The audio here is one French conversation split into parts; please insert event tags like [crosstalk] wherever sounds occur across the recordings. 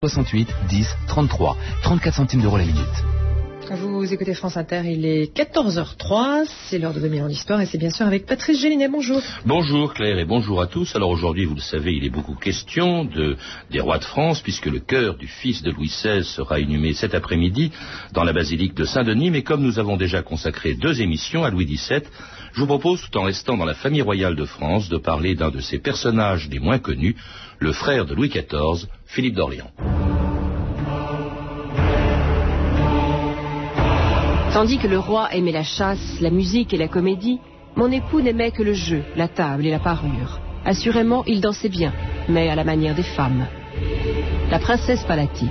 68 10 33 34 centimes d'euros la minute. Vous écoutez France Inter, il est 14h03, c'est l'heure de 2000 ans d'histoire et c'est bien sûr avec Patrice Gélinet, bonjour. Bonjour Claire et bonjour à tous. Alors aujourd'hui, vous le savez, il est beaucoup question de, des rois de France puisque le cœur du fils de Louis XVI sera inhumé cet après-midi dans la basilique de Saint-Denis, mais comme nous avons déjà consacré deux émissions à Louis XVII, je vous propose, tout en restant dans la famille royale de France, de parler d'un de ses personnages les moins connus, le frère de Louis XIV, Philippe d'Orléans. Tandis que le roi aimait la chasse, la musique et la comédie, mon époux n'aimait que le jeu, la table et la parure. Assurément, il dansait bien, mais à la manière des femmes. La princesse palatine.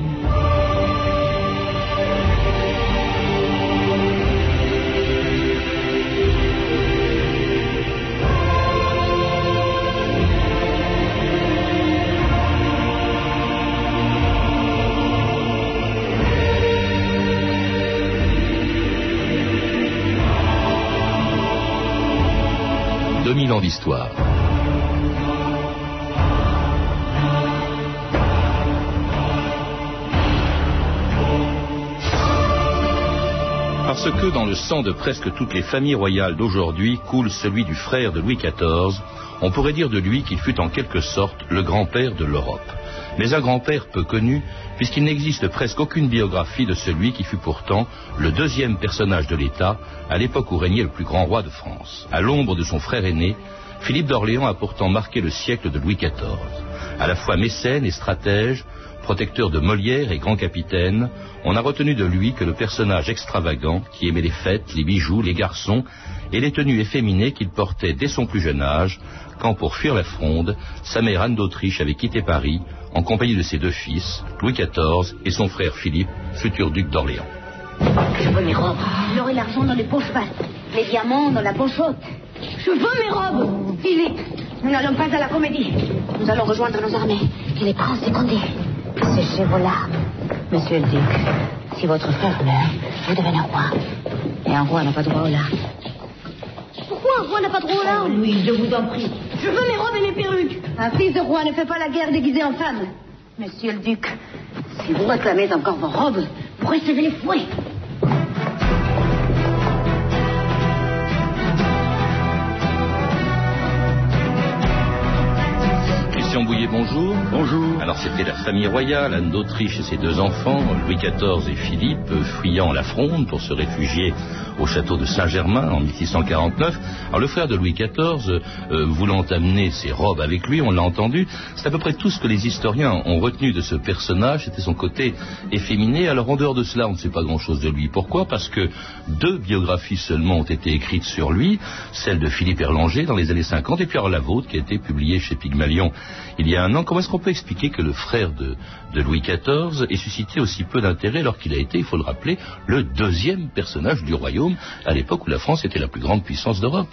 Sang de presque toutes les familles royales d'aujourd'hui coule celui du frère de Louis XIV, on pourrait dire de lui qu'il fut en quelque sorte le grand-père de l'Europe. Mais un grand-père peu connu, puisqu'il n'existe presque aucune biographie de celui qui fut pourtant le deuxième personnage de l'État à l'époque où régnait le plus grand roi de France. À l'ombre de son frère aîné, Philippe d'Orléans a pourtant marqué le siècle de Louis XIV. À la fois mécène et stratège, protecteur de Molière et grand capitaine, on a retenu de lui que le personnage extravagant qui aimait les fêtes, les bijoux, les garçons et les tenues efféminées qu'il portait dès son plus jeune âge, quand pour fuir la fronde, sa mère Anne d'Autriche avait quitté Paris en compagnie de ses deux fils, Louis XIV et son frère Philippe, futur duc d'Orléans. Je veux mes robes. Et l'argent dans les poches basses, les diamants dans la poche haute. Je veux mes robes. Philippe, nous n'allons pas à la comédie. Nous allons rejoindre nos armées et les princes Condé. C'est chez vous là, monsieur le duc. Si votre frère meurt, vous devenez roi. Et un roi n'a pas droit au larmes. Pourquoi un roi n'a pas droit au larmes Oui, je vous en prie. Je veux mes robes et mes perruques. Un fils de roi ne fait pas la guerre déguisé en femme. Monsieur le duc, si vous réclamez encore vos robes, vous recevez les fouets. Bouillet, bonjour. Bonjour. Alors c'était la famille royale, Anne d'Autriche et ses deux enfants, Louis XIV et Philippe, fuyant la fronde pour se réfugier au château de Saint-Germain en 1649. Alors le frère de Louis XIV, euh, voulant amener ses robes avec lui, on l'a entendu, c'est à peu près tout ce que les historiens ont retenu de ce personnage, c'était son côté efféminé. Alors en dehors de cela, on ne sait pas grand-chose de lui. Pourquoi? Parce que deux biographies seulement ont été écrites sur lui, celle de Philippe Erlanger dans les années 50 et puis alors la vôtre qui a été publiée chez Pygmalion il y a un an. Comment est-ce qu'on peut expliquer que le frère de, Louis XIV ait suscité aussi peu d'intérêt alors qu'il a été, il faut le rappeler, le deuxième personnage du royaume à l'époque où la France était la plus grande puissance d'Europe?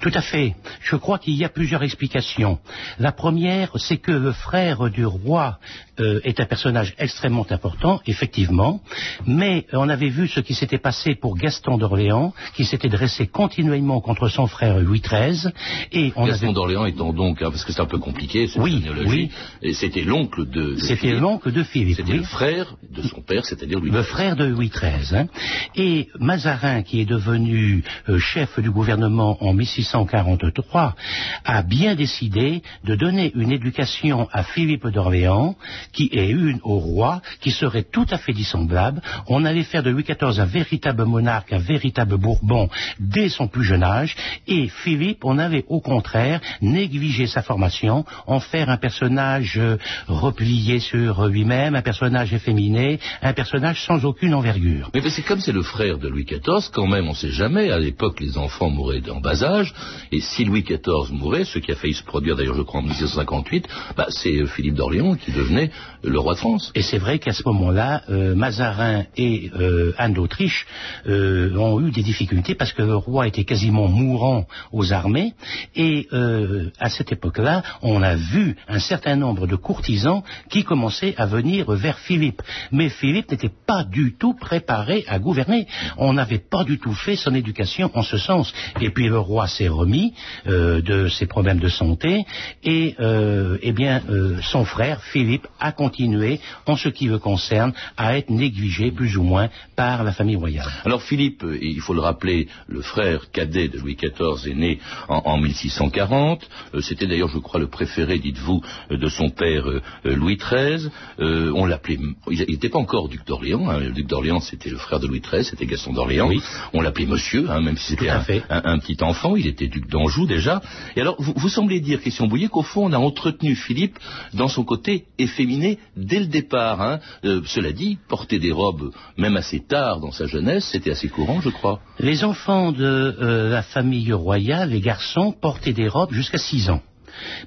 Tout à fait. Je crois qu'il y a plusieurs explications. La première, c'est que le frère du roi euh, est un personnage extrêmement important, effectivement, mais on avait vu ce qui s'était passé pour Gaston d'Orléans, qui s'était dressé continuellement contre son frère Louis XIII. Et on Gaston d'Orléans étant donc, hein, parce que c'est un peu compliqué, cette oui, oui. et c'était l'oncle de, de C'était l'oncle de Philippe. C'était le frère de son père, c'est-à-dire Louis Le frère de Louis XIII. Hein. Et Mazarin, qui est devenu euh, chef du gouvernement en 1643, a bien décidé de donner une éducation à Philippe d'Orléans, qui est une au roi, qui serait tout à fait dissemblable. On allait faire de Louis XIV un véritable monarque, un véritable Bourbon dès son plus jeune âge, et Philippe, on avait au contraire négligé sa formation, en faire un personnage euh, replié sur lui-même, un personnage efféminé, un personnage sans aucune envergure. Mais c'est comme c'est le frère de Louis XIV, quand même, on ne sait jamais. À l'époque, les enfants mouraient en bas âge. Et si Louis XIV mourait, ce qui a failli se produire d'ailleurs, je crois, en 1658, bah, c'est euh, Philippe d'Orléans qui devenait le roi de France. Et c'est vrai qu'à ce moment-là, euh, Mazarin et euh, Anne d'Autriche ont eu des difficultés parce que le roi était quasiment mourant aux armées. Et à cette époque-là, on a vu un certain nombre de courtisans qui commençaient à venir vers Philippe. Mais Philippe n'était pas du tout préparé à gouverner. On n'avait pas du tout fait son éducation en ce sens. Et puis le roi s'est remis euh, de ses problèmes de santé et euh, eh bien euh, son frère Philippe a continué en ce qui le concerne à être négligé plus ou moins par la famille royale. Alors Philippe, euh, il faut le rappeler, le frère cadet de Louis XIV est né en, en 1640. Euh, C'était d'ailleurs, je crois, le préféré, dites-vous, euh, de son père Louis XIII. Euh, on l'appelait, il n'était pas encore duc d'Orléans. hein. Le duc d'Orléans, c'était le frère de Louis XIII, c'était Gaston d'Orléans. Oui. On l'appelait Monsieur, hein, même si c'était à un, fait. un- un petit enfant. Il était duc d'Anjou déjà. Et alors, vous, vous semblez dire, Christian Bouillet, qu'au fond, on a entretenu Philippe dans son côté efféminé dès le départ. hein. Euh, cela dit, porter des robes, même assez tard dans sa jeunesse, c'était assez courant, je crois. Les enfants de euh, la famille royale, les garçons, portaient des robes jusqu'à 6 ans.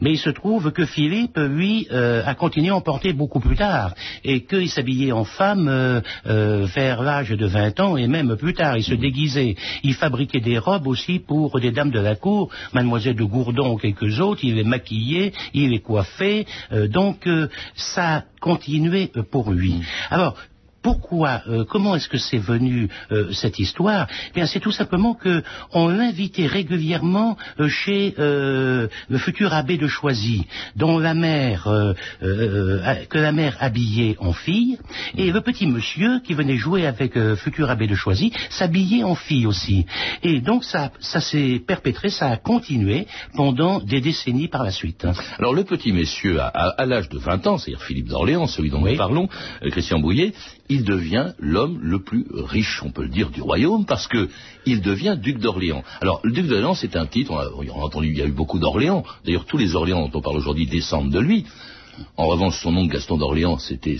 Mais il se trouve que Philippe, lui, euh, a continué à en porter beaucoup plus tard, et qu'il s'habillait en femme euh, euh, vers l'âge de 20 ans, et même plus tard, il se déguisait. Il fabriquait des robes aussi pour des dames de la cour, mademoiselle de Gourdon ou quelques autres, il les maquillait, il les coiffait, euh, donc euh, ça euh, pour lui. Alors, pourquoi, euh, comment est-ce que c'est venu euh, cette histoire? Eh Bien, c'est tout simplement que on l'invitait régulièrement euh, chez euh, le futur abbé de Choisy, dont la mère, euh, euh, que la mère habillait en fille, et le petit monsieur qui venait jouer avec le futur abbé de Choisy s'habillait en fille aussi. Et donc ça, ça s'est perpétré, ça a continué pendant des décennies par la suite. Alors le petit messieurs, à, à- à l'âge de 20 ans, c'est-à-dire Philippe d'Orléans, celui dont Oui. nous parlons, euh, Christian Bouillet, il devient l'homme le plus riche, on peut le dire, du royaume, parce que il devient duc d'Orléans. Alors le duc d'Orléans, c'est un titre, on a, entendu, il y a eu beaucoup d'Orléans, d'ailleurs tous les Orléans dont on parle aujourd'hui descendent de lui. En revanche, son oncle Gaston d'Orléans, c'était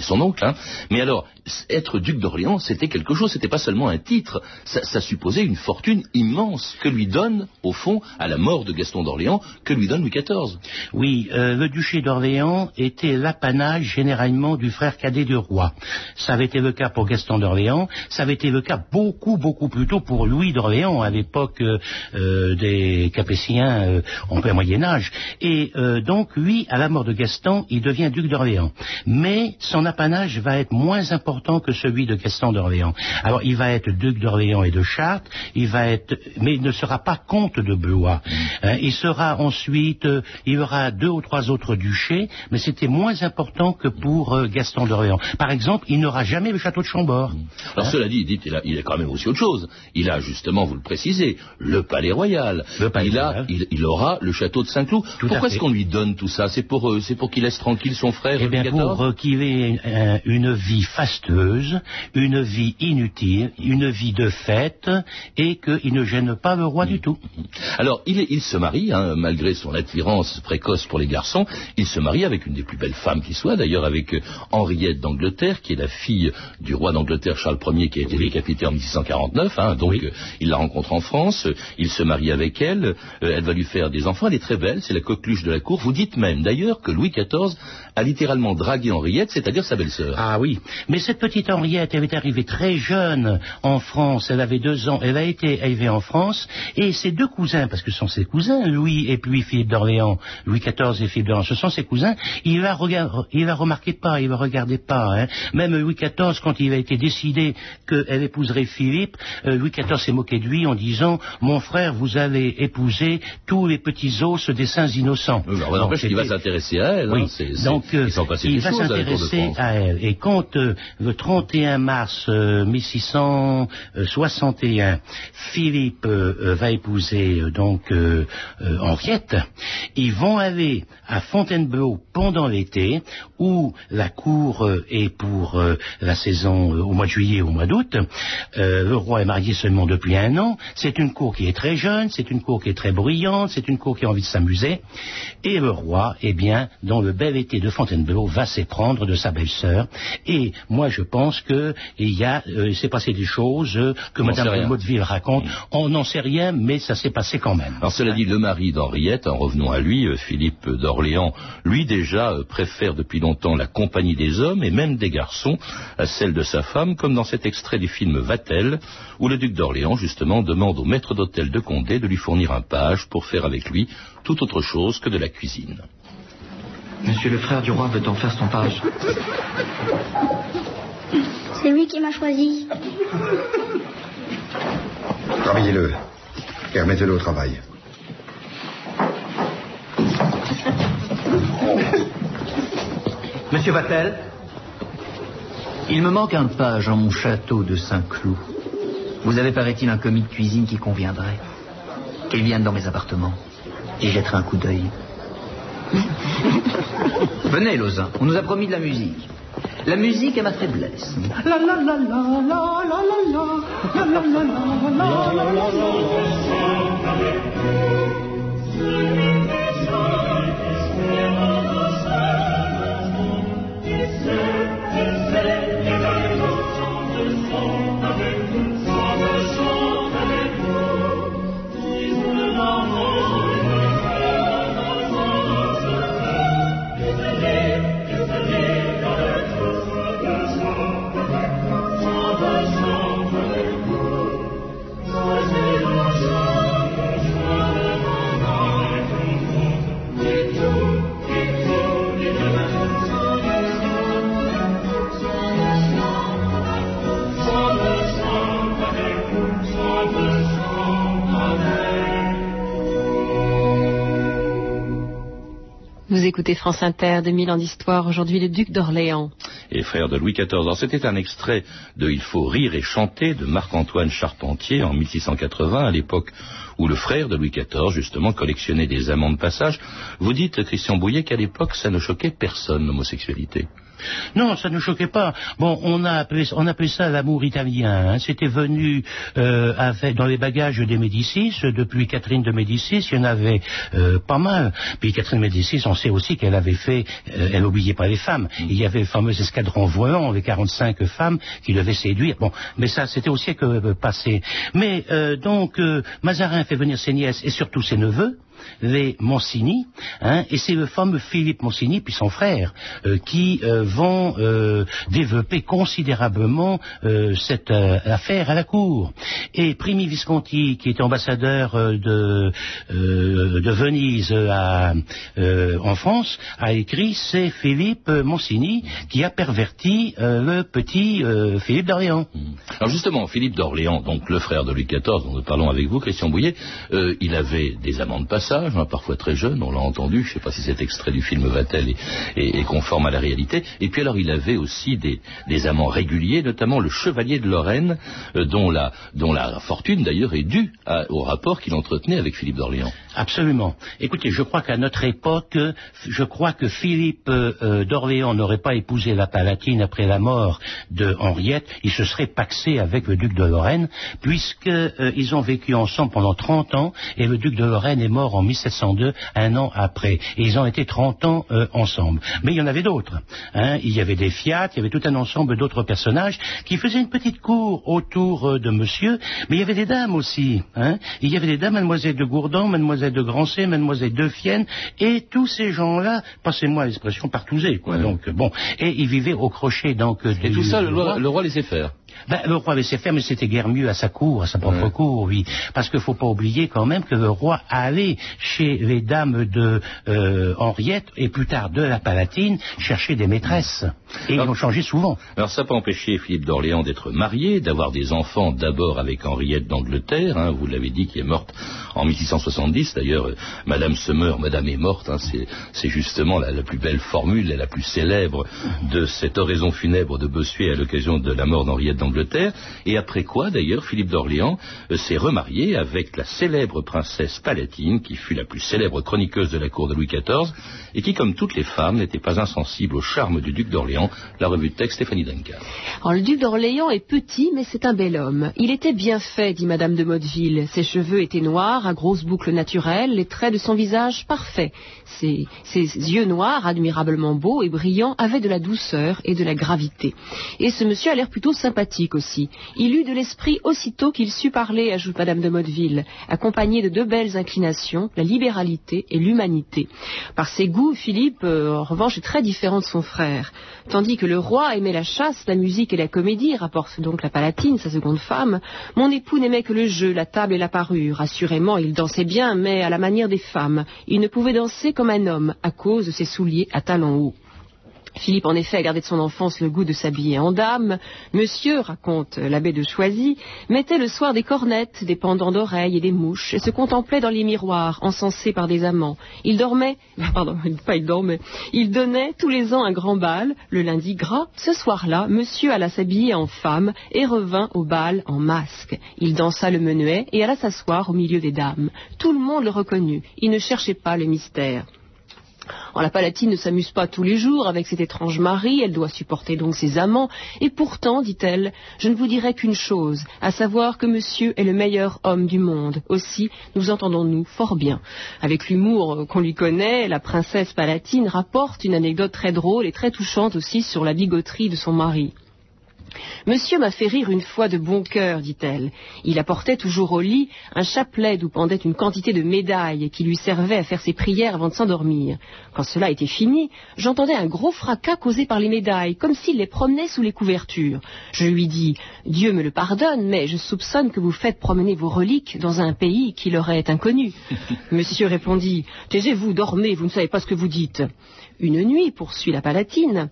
son oncle. Hein. Mais alors, être duc d'Orléans, c'était quelque chose. C'était pas seulement un titre. Ça, supposait une fortune immense que lui donne, au fond, à la mort de Gaston d'Orléans, que lui donne Louis XIV. Oui, euh, le duché d'Orléans était l'apanage généralement du frère cadet du roi. Ça avait été le cas pour Gaston d'Orléans, ça avait été le cas beaucoup, beaucoup plus tôt pour Louis d'Orléans à l'époque euh, euh, des Capétiens en plein Moyen Âge. Et donc, lui, à la mort Gaston, il devient duc d'Orléans. Mais son apanage va être moins important que celui de Gaston d'Orléans. Alors, il va être duc d'Orléans et de Chartres, il va être, mais il ne sera pas comte de Blois. Hein, il sera ensuite, euh, il y aura deux ou trois autres duchés, mais c'était moins important que pour euh, Gaston d'Orléans. Par exemple, il n'aura jamais le château de Chambord. Alors cela dit, dites, il a, il a quand même aussi autre chose. Il a justement, vous le précisez, le palais royal. Le palais il, a, royal. il, il aura le château de Saint-Cloud. Pourquoi est-ce qu'on lui donne tout ça? C'est pour, euh, c'est pour qu'il laisse tranquille son frère Eh bien, pour euh, qu'il ait une vie fastueuse, une vie inutile, une vie de fête, et qu'il ne gêne pas le roi du tout. Alors, il, il se marie, hein, malgré son attirance précoce pour les garçons, il se marie avec une des plus belles femmes qui soit, d'ailleurs avec euh, Henriette d'Angleterre, qui est la fille du roi d'Angleterre Charles Ier, qui a été décapité en 1649. hein, donc, Oui. euh, il la rencontre en France, il se marie avec elle, elle va lui faire des enfants, elle est très belle, c'est la coqueluche de la cour. Vous dites même, d'ailleurs, que Louis XIV a littéralement dragué Henriette, c'est-à-dire sa belle-sœur. Ah oui, mais cette petite Henriette, elle est arrivée très jeune en France, elle avait deux ans, elle a été élevée en France, et ses deux cousins, parce que ce sont ses cousins, Louis et puis Philippe d'Orléans, Louis XIV et Philippe d'Orléans, ce sont ses cousins, il la, regard, il la remarquait pas, il la regardait pas. Hein. Même Louis XIV, quand il a été décidé qu'elle épouserait Philippe, euh, Louis XIV s'est moqué de lui en disant, mon frère, vous allez épouser tous les petits os des saints innocents. Mais Donc, n'empêche qu'il va s'intéresser à elle. hein, oui, il s'en passait il des va s'intéresser à elle. Et quand euh, le 31 mars euh, 1661, Philippe euh, euh, va épouser donc Henriette, ils vont aller à Fontainebleau pendant l'été, où la cour est pour la saison au mois de juillet, au mois d'août. Le roi est marié seulement depuis un an. C'est une cour qui est très jeune, c'est une cour qui est très bruyante, c'est une cour qui a envie de s'amuser. Et le roi, eh bien, dans le bel été de Fontainebleau, va s'éprendre de sa belle-sœur. Et moi, je pense que il y a, euh, s'est passé des choses euh, que sait de. Motteville raconte. On n'en sait rien, mais ça s'est passé quand même. Alors cela dit, le mari d'Henriette, en revenons à lui, euh, Philippe d'Orléans, lui déjà préfère depuis longtemps la compagnie des hommes et même des garçons à celle de sa femme, comme dans cet extrait du film Vatel, où le duc d'Orléans justement demande au maître d'hôtel de Condé de lui fournir un page pour faire avec lui tout autre chose que de la cuisine. Monsieur le frère du roi veut en faire son page. C'est lui qui m'a choisi. Travaillez-le. Car mettez-le au travail. Monsieur Vatel Il me manque un page en mon château de Saint-Cloud. Vous avez, paraît-il, un commis de cuisine qui conviendrait. Qu'il vienne dans mes appartements. J'y jetterai un coup d'œil. Venez, Lausanne, on nous a promis de la musique. La musique est ma faiblesse. La la la la la la la la la la la la la Vous écoutez France Inter, 2000 ans d'histoire, aujourd'hui le duc d'Orléans. Et frère de Louis XIV. Alors c'était un extrait de Il faut rire et chanter de Marc-Antoine Charpentier en 1680, à l'époque où le frère de Louis XIV, justement, collectionnait des amants de passage. Vous dites, Christian Bouillet, qu'à l'époque, ça ne choquait personne, l'homosexualité. Non, ça ne choquait pas. Bon, on a appelé, on appelait ça l'amour italien. Hein. C'était venu euh, avec, dans les bagages des Médicis. Depuis Catherine de Médicis, il y en avait euh, pas mal. Puis Catherine de Médicis, on sait aussi qu'elle avait fait, euh, elle n'oubliait pas les femmes. Il y avait le fameux escadron volant avec 45 femmes qui devaient séduire. Bon, mais ça, c'était au siècle passé. Mais donc, Mazarin fait venir ses nièces et surtout ses neveux les Monsini, hein, et c'est le fameux Philippe Monsini, puis son frère, euh, qui euh, vont euh, développer considérablement cette affaire à la cour. Et Primi Visconti, qui était ambassadeur de, Venise en France, a écrit c'est Philippe Monsini qui a perverti le petit Philippe d'Orléans. Mmh. Alors justement, Philippe d'Orléans, donc le frère de Louis XIV, dont nous parlons avec vous, Christian Bouillet, il avait des amants de Hein, parfois très jeune, on l'a entendu, je ne sais pas si cet extrait du film Vatel est, conforme à la réalité. Et puis alors il avait aussi des, amants réguliers, notamment le chevalier de Lorraine, euh, dont, la, fortune d'ailleurs est due au rapport qu'il entretenait avec Philippe d'Orléans. Absolument. Écoutez, je crois qu'à notre époque, je crois que Philippe euh, euh, d'Orléans n'aurait pas épousé la Palatine après la mort de Henriette, il se serait paxé avec le duc de Lorraine, puisqu'ils ont vécu ensemble pendant 30 ans, et le duc de Lorraine est mort en en 1702, un an après. Et ils ont été 30 ans euh, ensemble. Mais il y en avait d'autres. Hein. Il y avait des Fiat, il y avait tout un ensemble d'autres personnages qui faisaient une petite cour autour euh, de monsieur, mais il y avait des dames aussi. Hein. Il y avait des dames, mademoiselle de Gourdan, mademoiselle de Grancey, mademoiselle de Fienne, et tous ces gens-là, passez-moi l'expression, partousés, quoi. Donc, bon. Et ils vivaient au crochet, donc. Et tout ça, le roi, le roi laissait faire. Ben, le roi laissait faire, mais c'était guère mieux à sa cour, à sa propre cour, oui. Parce qu'il ne faut pas oublier quand même que le roi allait chez les dames de euh, Henriette et plus tard de la Palatine chercher des maîtresses. Et ils ont changé souvent. Alors ça n'a pas empêché Philippe d'Orléans d'être marié, d'avoir des enfants d'abord avec Henriette d'Angleterre, hein, vous l'avez dit, qui est morte en 1670. D'ailleurs, euh, Madame se meurt, Madame est morte. Hein, c'est justement la, plus belle formule et la plus célèbre de cette oraison funèbre de Bossuet à l'occasion de la mort d'Henriette d'Angleterre. Et après quoi, d'ailleurs, Philippe d'Orléans euh, s'est remarié avec la célèbre princesse Palatine, qui fut la plus célèbre chroniqueuse de la cour de Louis XIV, et qui, comme toutes les femmes, n'était pas insensible au charme du duc La revue de texte Stéphanie Duncan. Alors, le duc d'Orléans est petit, mais c'est un bel homme. Il était bien fait, dit Madame de Motteville. Ses cheveux étaient noirs, à grosses boucles naturelles, les traits de son visage parfaits. Ses, ses yeux noirs, admirablement beaux et brillants, avaient de la douceur et de la gravité. Et ce monsieur a l'air plutôt sympathique aussi. Il eut de l'esprit aussitôt qu'il sut parler, ajoute Madame de Motteville, accompagné de deux belles inclinations, la libéralité et l'humanité. Par ses goûts, Philippe, euh, en revanche, est très différent de son frère. Tandis que le roi aimait la chasse, la musique et la comédie, rapporte donc la Palatine, sa seconde femme, mon époux n'aimait que le jeu, la table et la parure. Assurément, il dansait bien, mais à la manière des femmes. Il ne pouvait danser comme un homme, à cause de ses souliers à talons hauts. Philippe, en effet, a gardé de son enfance le goût de s'habiller en dame. Monsieur, raconte l'abbé de Choisy, mettait le soir des cornettes, des pendants d'oreilles et des mouches, et se contemplait dans les miroirs, encensés par des amants. Il dormait, [laughs] pardon, pas il dormait, il donnait tous les ans un grand bal, le lundi gras. Ce soir-là, monsieur alla s'habiller en femme et revint au bal en masque. Il dansa le menuet et alla s'asseoir au milieu des dames. Tout le monde le reconnut. Il ne cherchait pas le mystère. Oh, la Palatine ne s'amuse pas tous les jours avec cet étrange mari, elle doit supporter donc ses amants, et pourtant, dit-elle, je ne vous dirai qu'une chose, à savoir que monsieur est le meilleur homme du monde. Aussi, nous entendons-nous fort bien. Avec l'humour qu'on lui connaît, la princesse Palatine rapporte une anecdote très drôle et très touchante aussi sur la bigoterie de son mari. Monsieur m'a fait rire une fois de bon cœur, dit-elle. Il apportait toujours au lit un chapelet d'où pendait une quantité de médailles qui lui servait à faire ses prières avant de s'endormir. Quand cela était fini, j'entendais un gros fracas causé par les médailles, comme s'il les promenait sous les couvertures. Je lui dis Dieu me le pardonne, mais je soupçonne que vous faites promener vos reliques dans un pays qui leur est inconnu. [laughs] Monsieur répondit Taisez-vous, dormez, vous ne savez pas ce que vous dites. Une nuit, poursuit la palatine,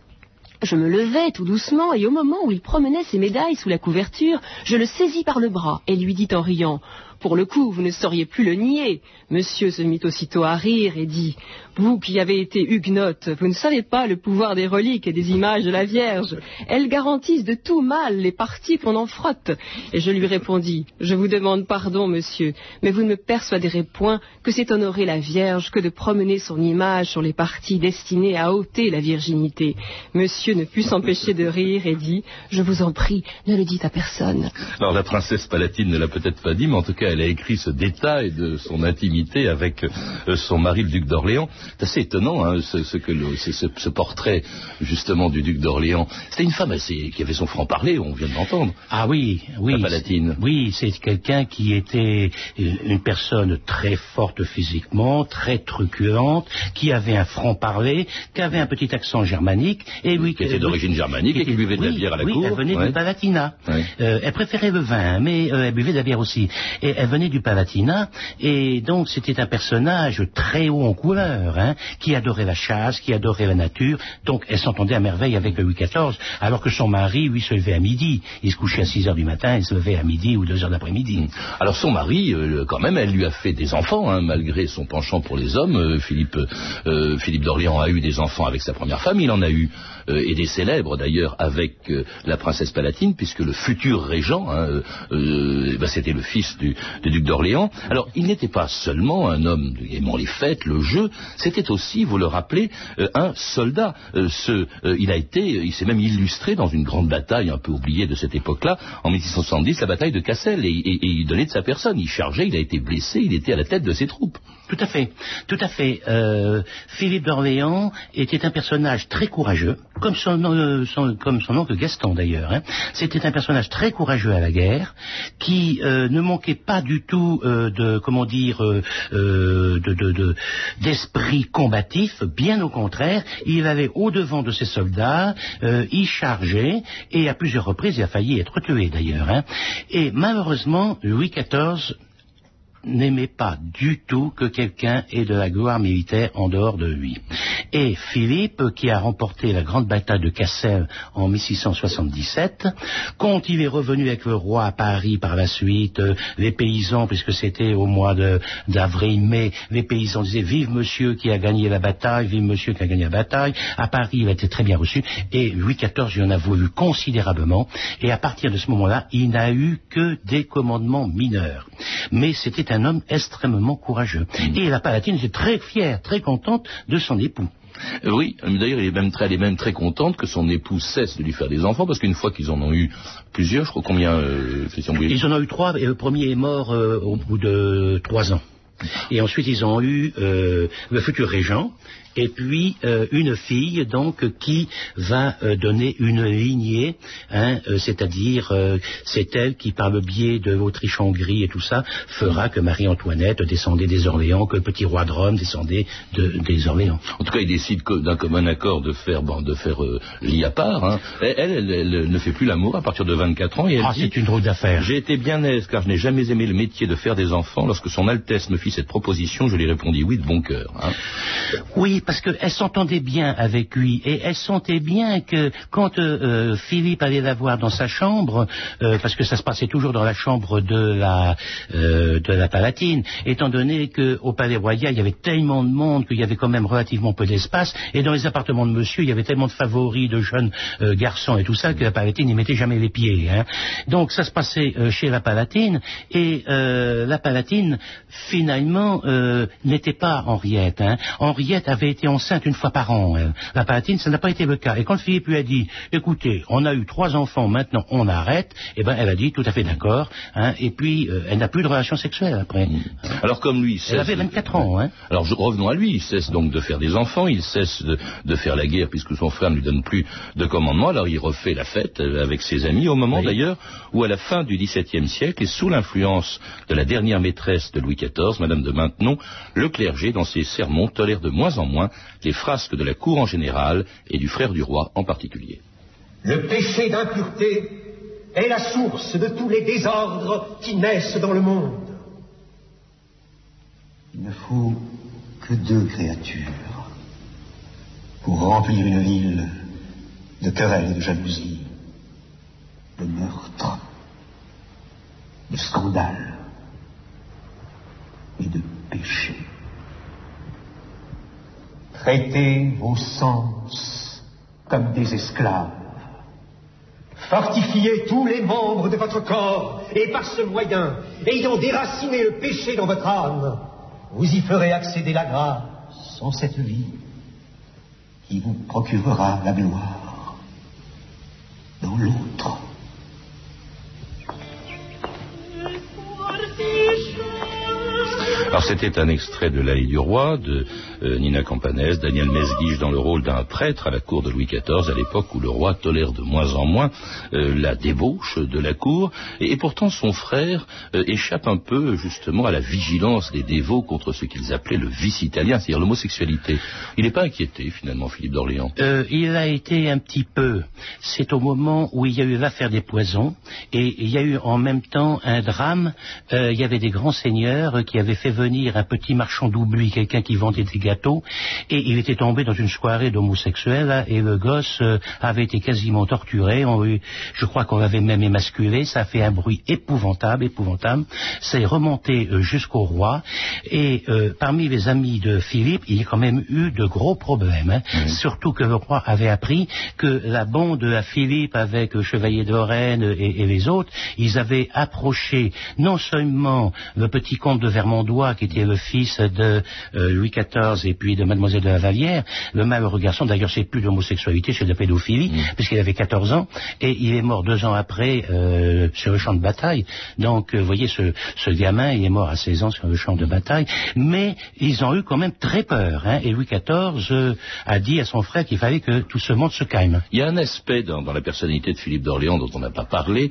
je me levai tout doucement, et au moment où il promenait ses médailles sous la couverture, je le saisis par le bras et lui dit en riant pour le coup, vous ne sauriez plus le nier. Monsieur se mit aussitôt à rire et dit Vous qui avez été huguenote, vous ne savez pas le pouvoir des reliques et des images de la Vierge. Elles garantissent de tout mal les parties qu'on en frotte. Et je lui répondis Je vous demande pardon, monsieur, mais vous ne me persuaderez point que c'est honorer la Vierge que de promener son image sur les parties destinées à ôter la virginité. Monsieur ne put s'empêcher de rire et dit Je vous en prie, ne le dites à personne. Alors la princesse palatine ne l'a peut-être pas dit, mais en tout cas elle a écrit ce détail de son intimité avec euh, son mari, le duc d'Orléans. C'est assez étonnant, hein, ce, que ce, portrait justement du duc d'Orléans. C'était une femme assez, qui avait son franc-parler, on vient de l'entendre. Ah oui, oui. La palatine. Oui, c'est quelqu'un qui était une personne très forte physiquement, très truculente, qui avait un franc-parler, qui avait un petit accent germanique, et oui, qui était d'origine germanique et qui buvait de la bière à la cour. Oui, elle venait du Palatinat. Euh, elle préférait le vin, mais euh, elle buvait de la bière aussi. Et elle venait du Palatinat, et donc c'était un personnage très haut en couleur, hein, qui adorait la chasse, qui adorait la nature, donc elle s'entendait à merveille avec Louis XIV, alors que son mari, lui, se levait à midi. Il se couchait à 6 heures du matin, il se levait à midi ou 2 heures d'après-midi. Alors son mari, euh, quand même, elle lui a fait des enfants, hein, malgré son penchant pour les hommes. Euh, Philippe, euh, Philippe d'Orléans a eu des enfants avec sa première femme, il en a eu, et des célèbres d'ailleurs, avec la princesse Palatine, puisque le futur régent, hein, bah, c'était le fils du, du duc d'Orléans. Alors, il n'était pas seulement un homme aimant les fêtes, le jeu, c'était aussi, vous le rappelez, euh, un soldat. Euh, ce, euh, il a été, il s'est même illustré dans une grande bataille un peu oubliée de cette époque-là, en 1670, la bataille de Cassel, et, il donnait de sa personne. Il chargeait, il a été blessé, il était à la tête de ses troupes. Tout à fait, tout à fait. Philippe d'Orléans était un personnage très courageux, comme son, son comme son oncle Gaston d'ailleurs. Hein. C'était un personnage très courageux à la guerre, qui ne manquait pas du tout euh, de comment dire euh, euh, de, d'esprit combatif. Bien au contraire, il allait au devant de ses soldats, il chargeait et à plusieurs reprises il a failli être tué d'ailleurs. Hein. Et malheureusement, Louis XIV n'aimait pas du tout que quelqu'un ait de la gloire militaire en dehors de lui. Et Philippe, qui a remporté la grande bataille de Cassel en 1677, quand il est revenu avec le roi à Paris par la suite, euh, les paysans, puisque c'était au mois d'avril-mai, les paysans disaient vive monsieur qui a gagné la bataille, vive monsieur qui a gagné la bataille. À Paris, il a été très bien reçu et Louis XIV lui en a voulu considérablement et à partir de ce moment-là, il n'a eu que des commandements mineurs. Mais c'était un homme extrêmement courageux. Et la Palatine était très fière, très contente de son époux. Euh, oui, d'ailleurs, elle est même très, contente que son époux cesse de lui faire des enfants, parce qu'une fois qu'ils en ont eu plusieurs, je crois combien, euh, Ils en ont eu trois, et le premier est mort euh, au bout de trois ans. Et ensuite, ils ont eu le futur régent, et puis euh, une fille donc qui va euh, donner une lignée, hein, euh, c'est-à-dire c'est elle qui par le biais de l'Autriche-Hongrie et tout ça fera que Marie-Antoinette descendait des Orléans, que le petit roi de Rome descendait des Orléans. En tout cas, il décide d'un commun accord de faire bon, de faire lit à part. Hein. Elle, elle, ne fait plus l'amour à partir de 24 ans et elle ah, c'est une drôle d'affaire. J'ai été bien aise car je n'ai jamais aimé le métier de faire des enfants. Lorsque son Altesse me fit cette proposition, je lui répondis oui de bon cœur. Hein. Oui, parce qu'elle s'entendait bien avec lui et elle sentait bien que quand euh, euh, Philippe allait la voir dans sa chambre, euh, parce que ça se passait toujours dans la chambre de la de la Palatine, étant donné qu'au Palais Royal il y avait tellement de monde qu'il y avait quand même relativement peu d'espace, et dans les appartements de Monsieur il y avait tellement de favoris, de jeunes garçons et tout ça que la Palatine n'y mettait jamais les pieds. Hein. Donc ça se passait chez la Palatine et la Palatine finalement n'était pas Henriette. Hein. Henriette avait été enceinte une fois par an. La Palatine, ça n'a pas été le cas. Et quand Philippe lui a dit, écoutez, on a eu trois enfants, maintenant on arrête, eh ben elle a dit tout à fait d'accord. Hein, et puis euh, elle n'a plus de relations sexuelles après. Mmh. Alors comme lui, elle avait 24 ans. Hein. Alors revenons à lui. Il cesse donc de faire des enfants, il cesse de, faire la guerre puisque son frère ne lui donne plus de commandement. Alors il refait la fête euh, avec ses amis au moment d'ailleurs où à la fin du XVIIe siècle et sous l'influence de la dernière maîtresse de Louis XIV, Madame de Maintenon, le clergé dans ses sermons tolère de moins en moins les frasques de la cour en général et du frère du roi en particulier. Le péché d'impureté est la source de tous les désordres qui naissent dans le monde. Il ne faut que deux créatures pour remplir une ville de querelles et de jalousie, de meurtre, de scandale et de péché. Traitez vos sens comme des esclaves. Fortifiez tous les membres de votre corps, et par ce moyen, ayant déraciné le péché dans votre âme, vous y ferez accéder la grâce en cette vie qui vous procurera la gloire dans l'autre. Alors c'était un extrait de l'Aïe du roi de euh, Nina Campanès, Daniel Mesguige dans le rôle d'un prêtre à la cour de Louis XIV à l'époque où le roi tolère de moins en moins euh, la débauche de la cour et, pourtant son frère euh, échappe un peu justement à la vigilance des dévots contre ce qu'ils appelaient le vice italien, c'est-à-dire l'homosexualité. Il n'est pas inquiété finalement Philippe d'Orléans? il a été un petit peu. C'est au moment où il y a eu l'affaire des poisons et il y a eu en même temps un drame. il y avait des grands seigneurs qui avaient fait venir un petit marchand d'oubli, quelqu'un qui vendait des gâteaux, et il était tombé dans une soirée d'homosexuels, et le gosse euh, avait été quasiment torturé, je crois qu'on l'avait même émasculé, ça a fait un bruit épouvantable, épouvantable, ça est remonté euh, jusqu'au roi, et euh, parmi les amis de Philippe, il y a quand même eu de gros problèmes, hein. surtout que le roi avait appris que la bande à Philippe avec Chevalier de Lorraine et, et les autres, ils avaient approché non seulement le petit comte de Vermandois, qui était le fils de euh, Louis XIV et puis de Mademoiselle de la Vallière, le malheureux garçon, d'ailleurs c'est plus d'homosexualité, c'est de la pédophilie, mm. puisqu'il avait 14 ans, et il est mort deux ans après euh, sur le champ de bataille. Donc, euh, vous voyez, ce, ce, gamin, il est mort à 16 ans sur le champ de bataille, mais ils ont eu quand même très peur, hein, et Louis XIV a dit à son frère qu'il fallait que tout ce monde se calme. Il y a un aspect dans, dans la personnalité de Philippe d'Orléans dont on n'a pas parlé,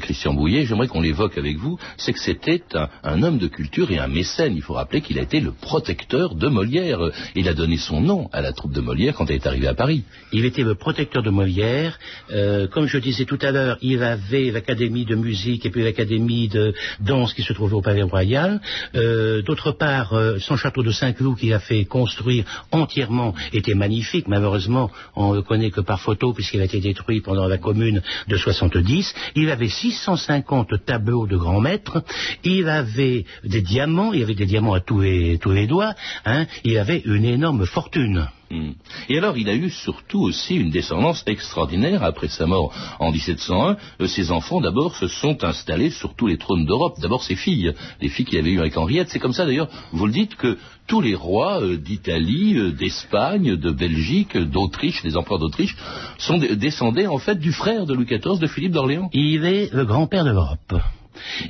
Christian Bouillet, j'aimerais qu'on l'évoque avec vous, c'est que c'était un, un homme de culture et un mécène il faut rappeler qu'il a été le protecteur de Molière. Il a donné son nom à la troupe de Molière quand elle est arrivée à Paris. Il était le protecteur de Molière. Euh, comme je disais tout à l'heure, il avait l'académie de musique et puis l'académie de danse qui se trouvait au Palais Royal. Euh, d'autre part, euh, son château de Saint-Cloud qu'il a fait construire entièrement était magnifique. Malheureusement, on ne le connaît que par photo puisqu'il a été détruit pendant la commune de 70. Il avait 650 tableaux de grands maîtres. Il avait des diamants il avait des diamants à tous les, tous les doigts, hein, il avait une énorme fortune. Hmm. Et alors, il a eu surtout aussi une descendance extraordinaire après sa mort en 1701. Euh, ses enfants, d'abord, se sont installés sur tous les trônes d'Europe. D'abord, ses filles, les filles qu'il avait eues avec Henriette. C'est comme ça, d'ailleurs, vous le dites, que tous les rois euh, d'Italie, euh, d'Espagne, de Belgique, d'Autriche, les empereurs d'Autriche, sont descendés en fait du frère de Louis XIV, de Philippe d'Orléans. Il est le grand-père de l'Europe.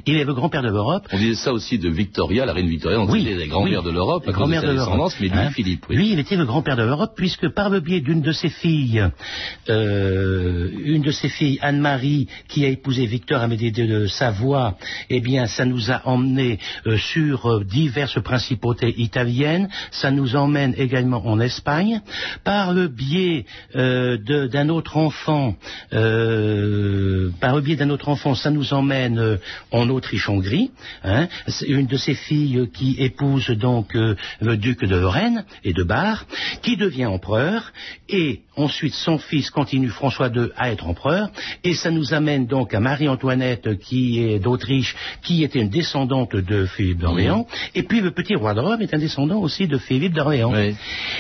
Il est le grand-père de l'Europe. On disait ça aussi de Victoria, la reine Victoria, on disait les grands-pères de l'Europe, cause de mais lui, hein Philippe. Lui, il était le grand-père de l'Europe, puisque par le biais d'une de ses filles, euh, une de ses filles, Anne-Marie, qui a épousé Victor Amédée de Savoie, eh bien, ça nous a emmené euh, sur euh, diverses principautés italiennes. Ça nous emmène également en Espagne. Par le biais euh, d'un autre enfant, par le biais d'un autre enfant, ça nous emmène en Autriche-Hongrie. Hein. Une de ses filles qui épouse donc le duc de Lorraine et de Bar, qui devient empereur, et ensuite son fils continue François II à être empereur, et ça nous amène donc à Marie-Antoinette qui est d'Autriche, qui était une descendante de Philippe d'Orléans, et puis le petit roi de Rome est un descendant aussi de Philippe d'Orléans.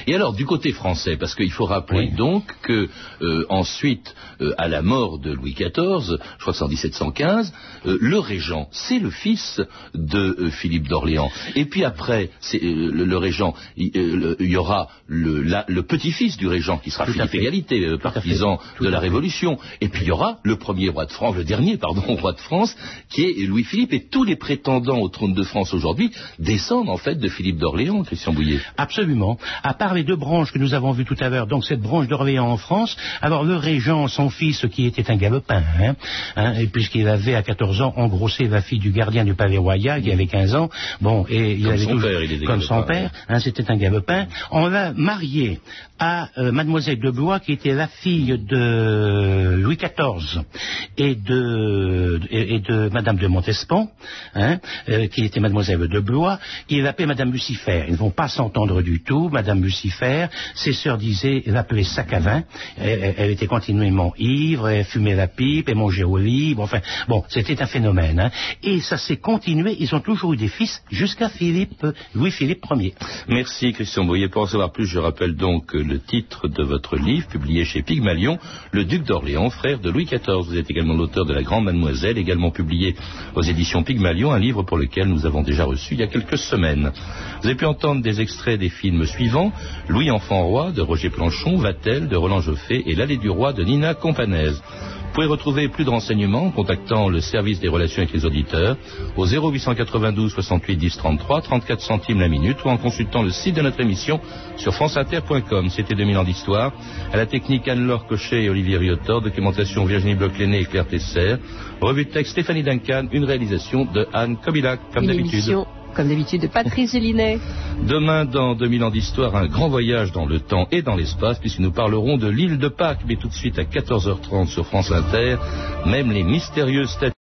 Et alors du côté français, parce qu'il faut rappeler donc que euh, ensuite, euh, à la mort de Louis XIV, je crois que c'est en 1715, euh, le régent, c'est le fils de Philippe d'Orléans. Et puis après, le, régent, il y, aura le, petit-fils du régent qui sera Philippe Égalité, partisan de la Révolution. Et puis il y aura le premier roi de France, le dernier, pardon, roi de France, qui est Louis-Philippe, et tous les prétendants au trône de France aujourd'hui descendent en fait de Philippe d'Orléans, Christian Bouillet. Absolument. À part les deux branches que nous avons vues tout à l'heure, donc cette branche d'Orléans en France, alors le régent, son fils, qui était un galopin, hein, hein, et puisqu'il avait à 14 ans engrossé la fille du gardien du palais royal, qui avait 15 ans, bon, et il comme avait son père, il était comme son père, hein, c'était un galopin. On l'a marié à euh, Mademoiselle de Blois, qui était la fille de Louis XIV et de, et, de Madame de Montespan, hein, euh, qui était Mademoiselle de Blois. Il l'appelait Madame Lucifer. Ils ne vont pas s'entendre du tout, Madame Lucifer. Ses sœurs disaient, l'appelaient sac à vin. Elle, était continuellement ivre, elle fumait la pipe, elle mangeait au lit. enfin, bon, c'était un phénomène. Hein. Et ça s'est continué. Ils ont toujours eu des fils jusqu'à Philippe, Louis-Philippe Ier. Merci Christian Boyer. Pour en savoir plus, je rappelle donc le titre de votre livre, publié chez Pygmalion, Le Duc d'Orléans, frère de Louis XIV. Vous êtes également l'auteur de La Grande Mademoiselle, également publié aux éditions Pygmalion, un livre pour lequel nous avons déjà reçu il y a quelques semaines. Vous avez pu entendre des extraits des films suivants Louis Enfant Roi de Roger Planchon, Vatel de Roland Joffé et L'Allée du Roi de Nina Companaise. Vous pouvez retrouver plus de renseignements en contactant le service des relations avec les auditeurs au 0892 68 10 33, 34 centimes la minute ou en consultant le site de notre émission sur franceinter.com. C'était 2000 ans d'histoire. À la technique Anne-Laure Cochet et Olivier Riotor, documentation Virginie bloch et Claire Tesser, revue de texte Stéphanie Duncan, une réalisation de Anne Kobilac, comme d'habitude comme d'habitude, de Patrice Gélinet. Demain, dans 2000 ans d'histoire, un grand voyage dans le temps et dans l'espace, puisque nous parlerons de l'île de Pâques, mais tout de suite à 14h30 sur France Inter, même les mystérieuses statues